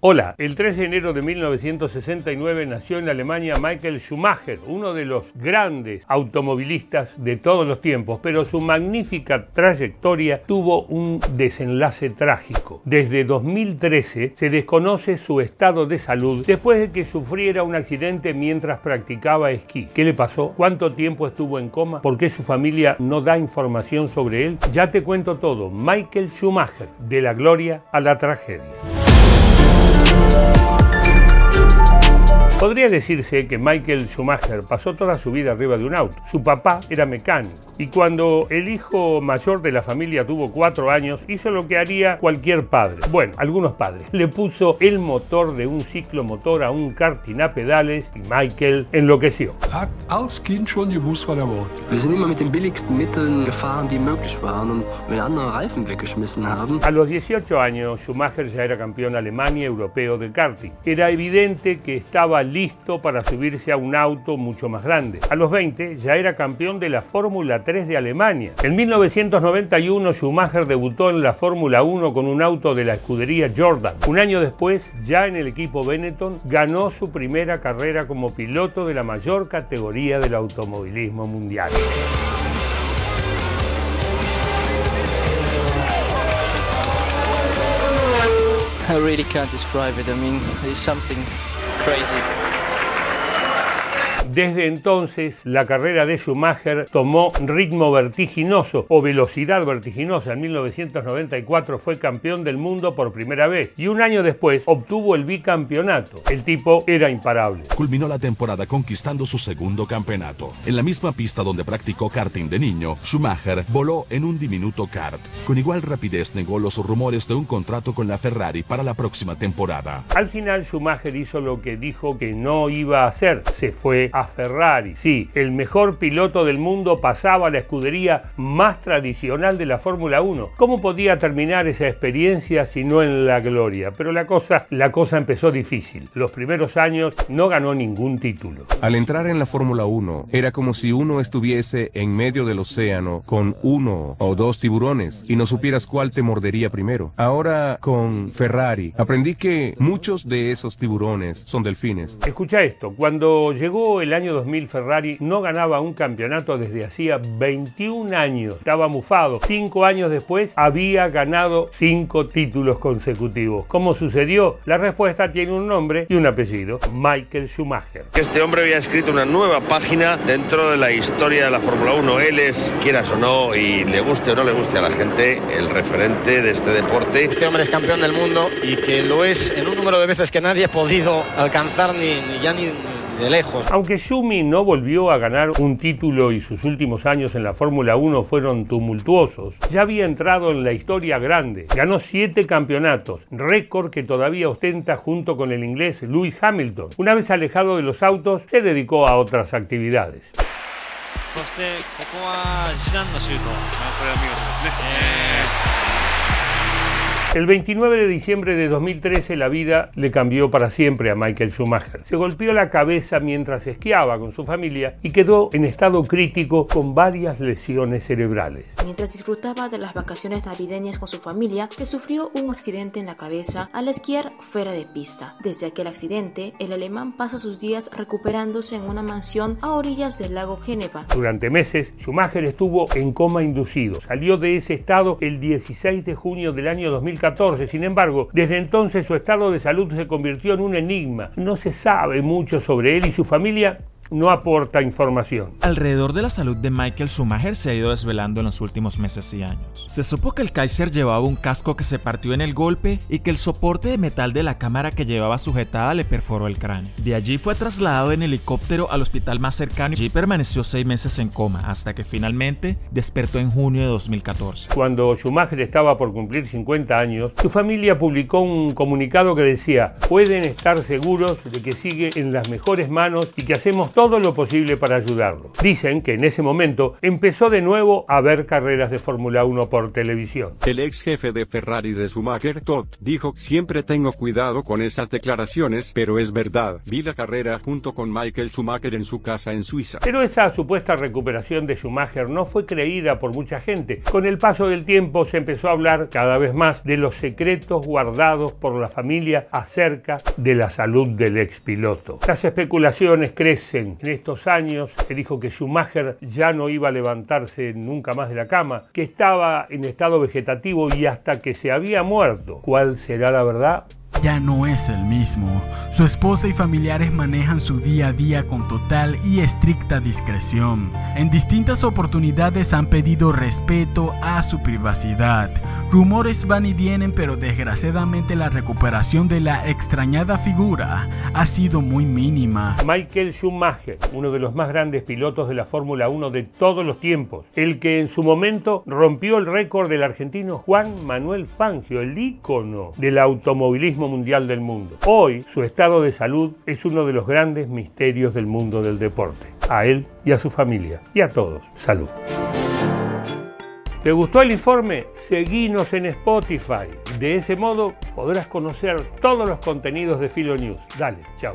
Hola, el 3 de enero de 1969 nació en Alemania Michael Schumacher, uno de los grandes automovilistas de todos los tiempos, pero su magnífica trayectoria tuvo un desenlace trágico. Desde 2013 se desconoce su estado de salud después de que sufriera un accidente mientras practicaba esquí. ¿Qué le pasó? ¿Cuánto tiempo estuvo en coma? ¿Por qué su familia no da información sobre él? Ya te cuento todo. Michael Schumacher, de la gloria a la tragedia. Thank you Podría decirse que Michael Schumacher pasó toda su vida arriba de un auto. Su papá era mecánico y cuando el hijo mayor de la familia tuvo cuatro años hizo lo que haría cualquier padre. Bueno, algunos padres. Le puso el motor de un ciclomotor a un karting a pedales y Michael enloqueció. als Kind schon gewusst, was er wollte. Wir sind immer mit den billigsten Mitteln gefahren, die möglich waren und wir andere Reifen weggeschmissen haben. A los 18 años, Schumacher ya era campeón Alemania y europeo de karting. Era evidente que estaba listo para subirse a un auto mucho más grande. A los 20 ya era campeón de la Fórmula 3 de Alemania. En 1991 Schumacher debutó en la Fórmula 1 con un auto de la escudería Jordan. Un año después, ya en el equipo Benetton, ganó su primera carrera como piloto de la mayor categoría del automovilismo mundial. Crazy. Desde entonces, la carrera de Schumacher tomó ritmo vertiginoso o velocidad vertiginosa. En 1994 fue campeón del mundo por primera vez y un año después obtuvo el bicampeonato. El tipo era imparable. Culminó la temporada conquistando su segundo campeonato. En la misma pista donde practicó karting de niño, Schumacher voló en un diminuto kart. Con igual rapidez negó los rumores de un contrato con la Ferrari para la próxima temporada. Al final Schumacher hizo lo que dijo que no iba a hacer. Se fue a Ferrari. Sí, el mejor piloto del mundo pasaba a la escudería más tradicional de la Fórmula 1. ¿Cómo podía terminar esa experiencia si no en la gloria? Pero la cosa, la cosa empezó difícil. Los primeros años no ganó ningún título. Al entrar en la Fórmula 1, era como si uno estuviese en medio del océano con uno o dos tiburones y no supieras cuál te mordería primero. Ahora con Ferrari, aprendí que muchos de esos tiburones son delfines. Escucha esto, cuando llegó el año 2000 Ferrari no ganaba un campeonato desde hacía 21 años. Estaba mufado. Cinco años después había ganado cinco títulos consecutivos. ¿Cómo sucedió? La respuesta tiene un nombre y un apellido. Michael Schumacher. Este hombre había escrito una nueva página dentro de la historia de la Fórmula 1. Él es, quieras o no, y le guste o no le guste a la gente, el referente de este deporte. Este hombre es campeón del mundo y que lo es en un número de veces que nadie ha podido alcanzar ni, ni ya ni, ni de lejos. Aunque Schumi no volvió a ganar un título y sus últimos años en la Fórmula 1 fueron tumultuosos, ya había entrado en la historia grande. Ganó siete campeonatos, récord que todavía ostenta junto con el inglés Lewis Hamilton. Una vez alejado de los autos, se dedicó a otras actividades. そしてここは次男のシュート、まあ、これは見事ですね。 El 29 de diciembre de 2013 la vida le cambió para siempre a Michael Schumacher. Se golpeó la cabeza mientras esquiaba con su familia y quedó en estado crítico con varias lesiones cerebrales. Mientras disfrutaba de las vacaciones navideñas con su familia, que sufrió un accidente en la cabeza al esquiar fuera de pista. Desde aquel accidente, el alemán pasa sus días recuperándose en una mansión a orillas del lago Geneva. Durante meses, Schumacher estuvo en coma inducido. Salió de ese estado el 16 de junio del año 2014. Sin embargo, desde entonces su estado de salud se convirtió en un enigma. No se sabe mucho sobre él y su familia no aporta información. Alrededor de la salud de Michael Schumacher se ha ido desvelando en los últimos meses y años. Se supo que el Kaiser llevaba un casco que se partió en el golpe y que el soporte de metal de la cámara que llevaba sujetada le perforó el cráneo. De allí fue trasladado en helicóptero al hospital más cercano y permaneció seis meses en coma hasta que finalmente despertó en junio de 2014. Cuando Schumacher estaba por cumplir 50 años, su familia publicó un comunicado que decía, pueden estar seguros de que sigue en las mejores manos y que hacemos Hicimos todo lo posible para ayudarlo. Dicen que en ese momento empezó de nuevo a ver carreras de Fórmula 1 por televisión. El ex jefe de Ferrari de Schumacher, Todd, dijo, siempre tengo cuidado con esas declaraciones, pero es verdad, vi la carrera junto con Michael Schumacher en su casa en Suiza. Pero esa supuesta recuperación de Schumacher no fue creída por mucha gente. Con el paso del tiempo se empezó a hablar cada vez más de los secretos guardados por la familia acerca de la salud del ex piloto. Las especulaciones crecen. En estos años se dijo que Schumacher ya no iba a levantarse nunca más de la cama, que estaba en estado vegetativo y hasta que se había muerto. ¿Cuál será la verdad? Ya no es el mismo. Su esposa y familiares manejan su día a día con total y estricta discreción. En distintas oportunidades han pedido respeto a su privacidad. Rumores van y vienen, pero desgraciadamente la recuperación de la extrañada figura ha sido muy mínima. Michael Schumacher, uno de los más grandes pilotos de la Fórmula 1 de todos los tiempos, el que en su momento rompió el récord del argentino Juan Manuel Fangio, el ícono del automovilismo mundial del mundo. Hoy su estado de salud es uno de los grandes misterios del mundo del deporte. A él y a su familia y a todos. Salud. ¿Te gustó el informe? Seguinos en Spotify. De ese modo podrás conocer todos los contenidos de Filo News. Dale, chao.